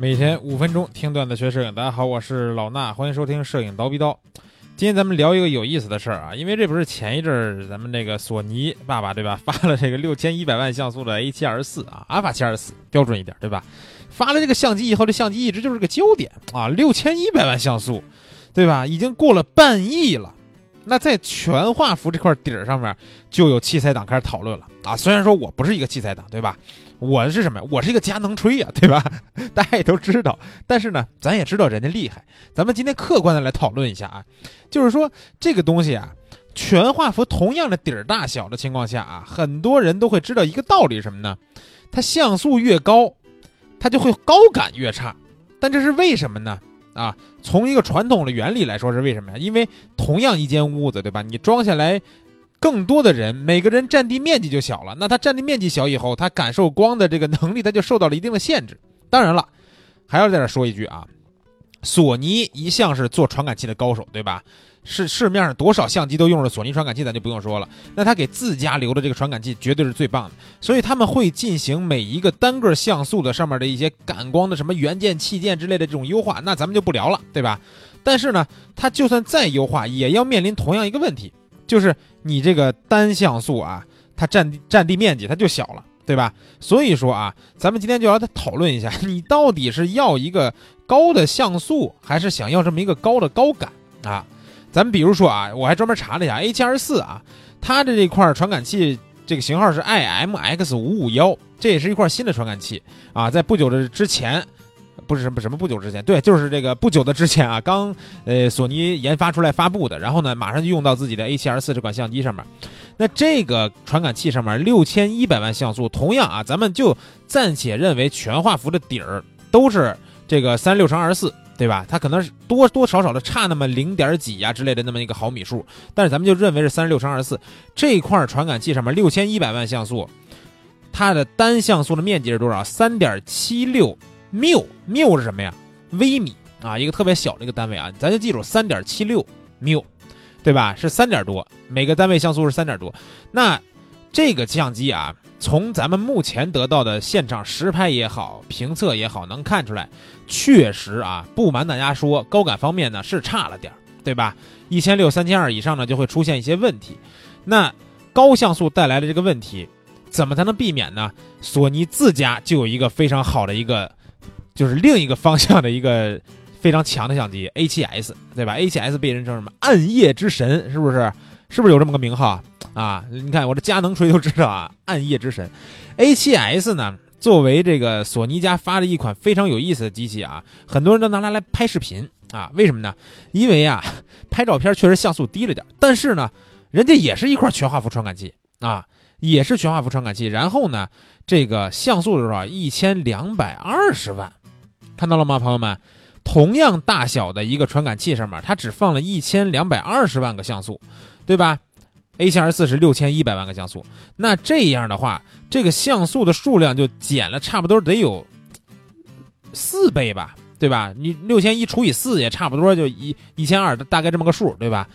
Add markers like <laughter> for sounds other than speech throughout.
每天五分钟听段子学摄影，大家好，我是老衲，欢迎收听摄影刀逼刀。今天咱们聊一个有意思的事儿啊，因为这不是前一阵儿咱们那个索尼爸爸对吧，发了这个 <laughs> 六千一百万像素的 A 七 R 四啊，阿尔法七二四标准一点对吧？发了这个相机以后，这相机一直就是个焦点啊，六千一百万像素，对吧？已经过了半亿了。那在全画幅这块底儿上面，就有器材党开始讨论了啊。虽然说我不是一个器材党，对吧？我是什么呀？我是一个佳能吹呀，对吧？<laughs> 大家也都知道。但是呢，咱也知道人家厉害。咱们今天客观的来讨论一下啊，就是说这个东西啊，全画幅同样的底儿大小的情况下啊，很多人都会知道一个道理什么呢？它像素越高，它就会高感越差。但这是为什么呢？啊，从一个传统的原理来说是为什么呀？因为同样一间屋子，对吧？你装下来更多的人，每个人占地面积就小了。那它占地面积小以后，它感受光的这个能力，它就受到了一定的限制。当然了，还要在这说一句啊，索尼一向是做传感器的高手，对吧？是市面上多少相机都用着索尼传感器，咱就不用说了。那他给自家留的这个传感器绝对是最棒的，所以他们会进行每一个单个像素的上面的一些感光的什么元件、器件之类的这种优化，那咱们就不聊了，对吧？但是呢，它就算再优化，也要面临同样一个问题，就是你这个单像素啊，它占占地面积它就小了，对吧？所以说啊，咱们今天就要讨论一下，你到底是要一个高的像素，还是想要这么一个高的高感啊？咱们比如说啊，我还专门查了一下 A 7 R 四啊，它的这块传感器这个型号是 I M X 五五幺，这也是一块新的传感器啊，在不久的之前，不是什么什么不久之前，对，就是这个不久的之前啊，刚呃索尼研发出来发布的，然后呢，马上就用到自己的 A 7 R 四这款相机上面。那这个传感器上面六千一百万像素，同样啊，咱们就暂且认为全画幅的底儿都是这个三六乘二十四。对吧？它可能是多多少少的差那么零点几呀之类的那么一个毫米数，但是咱们就认为是三十六乘二十四这块传感器上面六千一百万像素，它的单像素的面积是多少？三点七六缪，缪是什么呀？微米啊，一个特别小的一个单位啊，咱就记住三点七六缪，对吧？是三点多，每个单位像素是三点多。那这个相机啊。从咱们目前得到的现场实拍也好，评测也好，能看出来，确实啊，不瞒大家说，高感方面呢是差了点儿，对吧？一千六、三千二以上呢，就会出现一些问题。那高像素带来的这个问题，怎么才能避免呢？索尼自家就有一个非常好的一个，就是另一个方向的一个非常强的相机 A7S，对吧？A7S 被人称什么暗夜之神，是不是？是不是有这么个名号？啊，你看我这佳能锤都知道啊，<laughs> 暗夜之神，A7S 呢，作为这个索尼家发的一款非常有意思的机器啊，很多人都拿它来拍视频啊，为什么呢？因为啊，<laughs> 拍照片确实像素低了点，但是呢，人家也是一块全画幅传感器啊，也是全画幅传感器，然后呢，这个像素是多少？一千两百二十万，看到了吗，朋友们？同样大小的一个传感器上面，它只放了一千两百二十万个像素，对吧？A 7 R 四是六千一百万个像素，那这样的话，这个像素的数量就减了差不多得有四倍吧，对吧？你六千一除以四也差不多就一一千二，大概这么个数，对吧？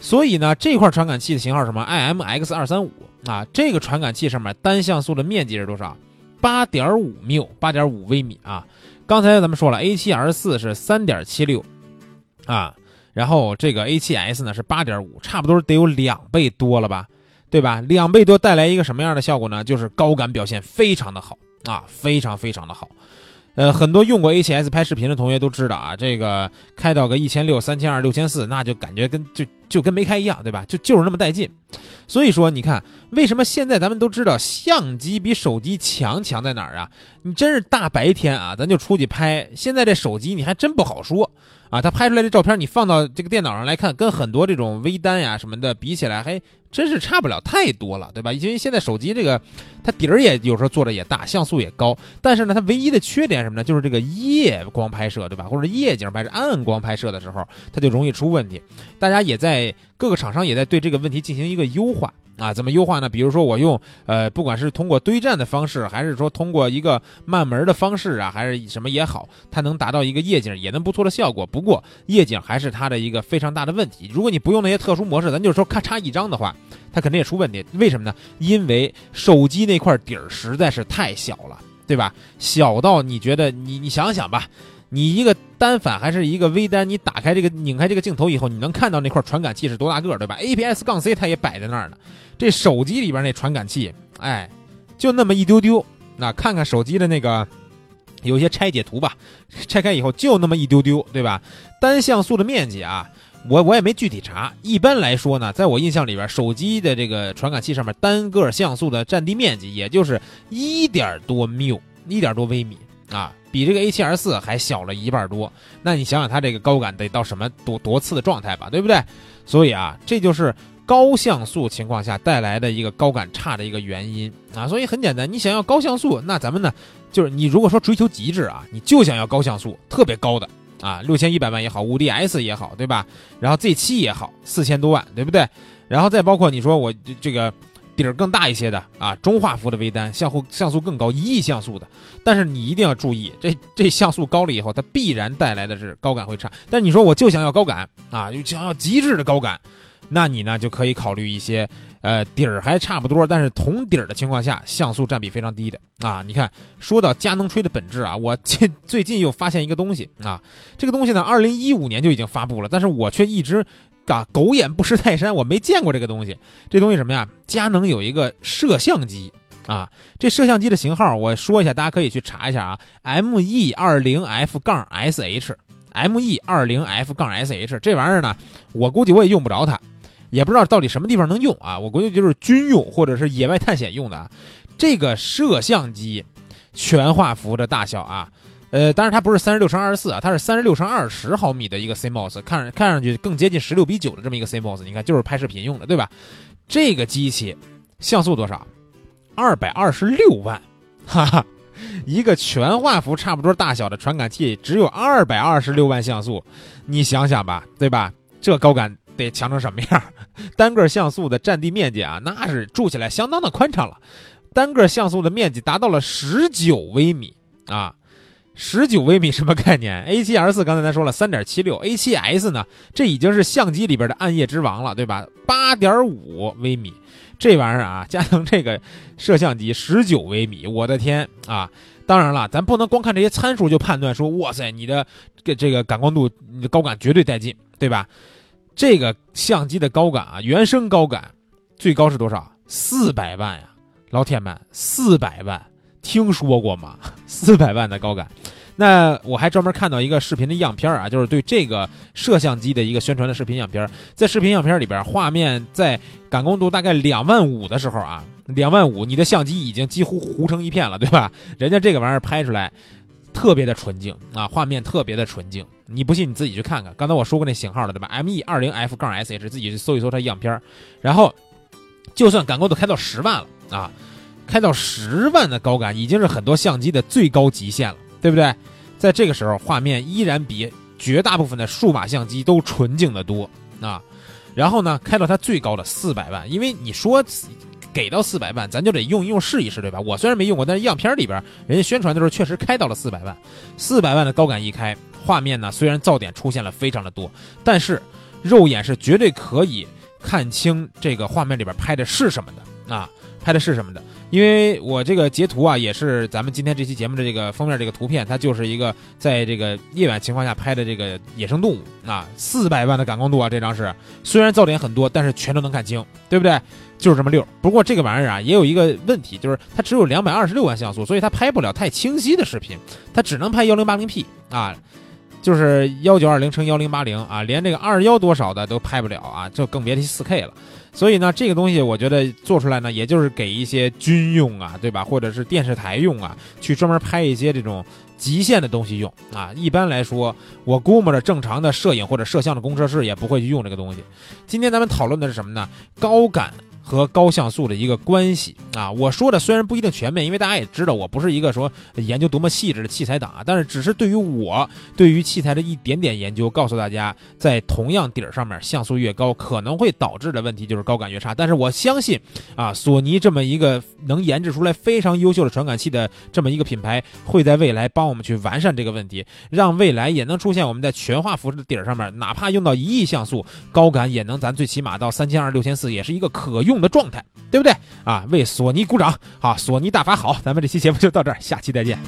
所以呢，这块传感器的型号什么？I M X 二三五啊，这个传感器上面单像素的面积是多少？八点五缪，八点五微米啊。刚才咱们说了，A 7 R 四是三点七六啊。然后这个 A7S 呢是八点五，差不多得有两倍多了吧，对吧？两倍多带来一个什么样的效果呢？就是高感表现非常的好啊，非常非常的好。呃，很多用过 A7S 拍视频的同学都知道啊，这个开到个一千六、三千二、六千四，那就感觉跟就就跟没开一样，对吧？就就是那么带劲。所以说，你看为什么现在咱们都知道相机比手机强强在哪儿啊？你真是大白天啊，咱就出去拍，现在这手机你还真不好说。啊，他拍出来的照片，你放到这个电脑上来看，跟很多这种微单呀什么的比起来，还真是差不了太多了，对吧？因为现在手机这个，它底儿也有时候做的也大，像素也高，但是呢，它唯一的缺点什么呢？就是这个夜光拍摄，对吧？或者夜景拍摄、暗光拍摄的时候，它就容易出问题。大家也在各个厂商也在对这个问题进行一个优化。啊，怎么优化呢？比如说我用呃，不管是通过堆栈的方式，还是说通过一个慢门的方式啊，还是什么也好，它能达到一个夜景也能不错的效果。不过夜景还是它的一个非常大的问题。如果你不用那些特殊模式，咱就是说咔嚓一张的话，它肯定也出问题。为什么呢？因为手机那块底儿实在是太小了对吧？小到你觉得你你想想吧，你一个单反还是一个微单，你打开这个拧开这个镜头以后，你能看到那块传感器是多大个儿，对吧？APS 杠 C 它也摆在那儿呢。这手机里边那传感器，哎，就那么一丢丢。那看看手机的那个有些拆解图吧，拆开以后就那么一丢丢，对吧？单像素的面积啊。我我也没具体查，一般来说呢，在我印象里边，手机的这个传感器上面单个像素的占地面积也就是一点多缪，一点多微米啊，比这个 A7R 四还小了一半多。那你想想它这个高感得到什么多多次的状态吧，对不对？所以啊，这就是高像素情况下带来的一个高感差的一个原因啊。所以很简单，你想要高像素，那咱们呢，就是你如果说追求极致啊，你就想要高像素，特别高的。啊，六千一百万也好，五 D S 也好，对吧？然后 Z 七也好，四千多万，对不对？然后再包括你说我这个底儿更大一些的啊，中画幅的微单，像素像素更高，一亿像素的。但是你一定要注意，这这像素高了以后，它必然带来的是高感会差。但你说我就想要高感啊，就想要极致的高感，那你呢就可以考虑一些。呃，底儿还差不多，但是同底儿的情况下，像素占比非常低的啊。你看，说到佳能吹的本质啊，我 <laughs> 最最近又发现一个东西啊，这个东西呢，二零一五年就已经发布了，但是我却一直啊狗眼不识泰山，我没见过这个东西。这东西什么呀？佳能有一个摄像机啊，这摄像机的型号我说一下，大家可以去查一下啊，M E 二零 F 杠 S H，M E 二零 F 杠 S H，这玩意儿呢，我估计我也用不着它。也不知道到底什么地方能用啊？我估计就是军用或者是野外探险用的。这个摄像机全画幅的大小啊，呃，当然它不是三十六乘二十四啊，它是三十六乘二十毫米的一个 CMOS，看看上去更接近十六比九的这么一个 CMOS。你看，就是拍视频用的，对吧？这个机器像素多少？二百二十六万，哈哈，一个全画幅差不多大小的传感器只有二百二十六万像素，你想想吧，对吧？这高感。得强成什么样？<laughs> 单个像素的占地面积啊，那是住起来相当的宽敞了。单个像素的面积达到了十九微米啊，十九微米什么概念？A7R 四刚才咱说了三点七六，A7S 呢，这已经是相机里边的暗夜之王了，对吧？八点五微米，这玩意儿啊，佳能这个摄像机十九微米，我的天啊！当然了，咱不能光看这些参数就判断说，哇塞，你的这这个感光度、你的高感绝对带劲，对吧？这个相机的高感啊，原生高感最高是多少？四百万呀！老铁们，四百万听说过吗？<laughs> 四百万的高感。那我还专门看到一个视频的样片啊，就是对这个摄像机的一个宣传的视频样片。在视频样片里边，画面在感光度大概两万五的时候啊，两万五，你的相机已经几乎糊成一片了，对吧？人家这个玩意儿拍出来。特别的纯净啊，画面特别的纯净。你不信你自己去看看。刚才我说过那型号了，对吧？M E 二零 F 杠 S H，自己去搜一搜它样片儿然后，就算感光度开到十万了啊，开到十万的高感已经是很多相机的最高极限了，对不对？在这个时候，画面依然比绝大部分的数码相机都纯净的多啊。然后呢，开到它最高的四百万，因为你说。给到四百万，咱就得用一用试一试，对吧？我虽然没用过，但是样片里边人家宣传的时候确实开到了四百万。四百万的高感一开，画面呢虽然噪点出现了非常的多，但是肉眼是绝对可以看清这个画面里边拍的是什么的啊，拍的是什么的。因为我这个截图啊，也是咱们今天这期节目的这个封面这个图片，它就是一个在这个夜晚情况下拍的这个野生动物啊，四百万的感光度啊，这张是虽然噪点很多，但是全都能看清，对不对？就是这么溜。不过这个玩意儿啊，也有一个问题，就是它只有两百二十六万像素，所以它拍不了太清晰的视频，它只能拍幺零八零 P 啊，就是幺九二零乘幺零八零啊，连这个二幺多少的都拍不了啊，就更别提四 K 了。所以呢，这个东西我觉得做出来呢，也就是给一些军用啊，对吧？或者是电视台用啊，去专门拍一些这种极限的东西用啊。一般来说，我估摸着正常的摄影或者摄像的工作室也不会去用这个东西。今天咱们讨论的是什么呢？高感。和高像素的一个关系啊，我说的虽然不一定全面，因为大家也知道我不是一个说研究多么细致的器材党啊，但是只是对于我对于器材的一点点研究，告诉大家，在同样底儿上面，像素越高可能会导致的问题就是高感越差。但是我相信啊，索尼这么一个能研制出来非常优秀的传感器的这么一个品牌，会在未来帮我们去完善这个问题，让未来也能出现我们在全画幅的底儿上面，哪怕用到一亿像素，高感也能咱最起码到三千二六千四，也是一个可用。的状态，对不对啊？为索索尼鼓掌，好，索尼大法好，咱们这期节目就到这儿，下期再见。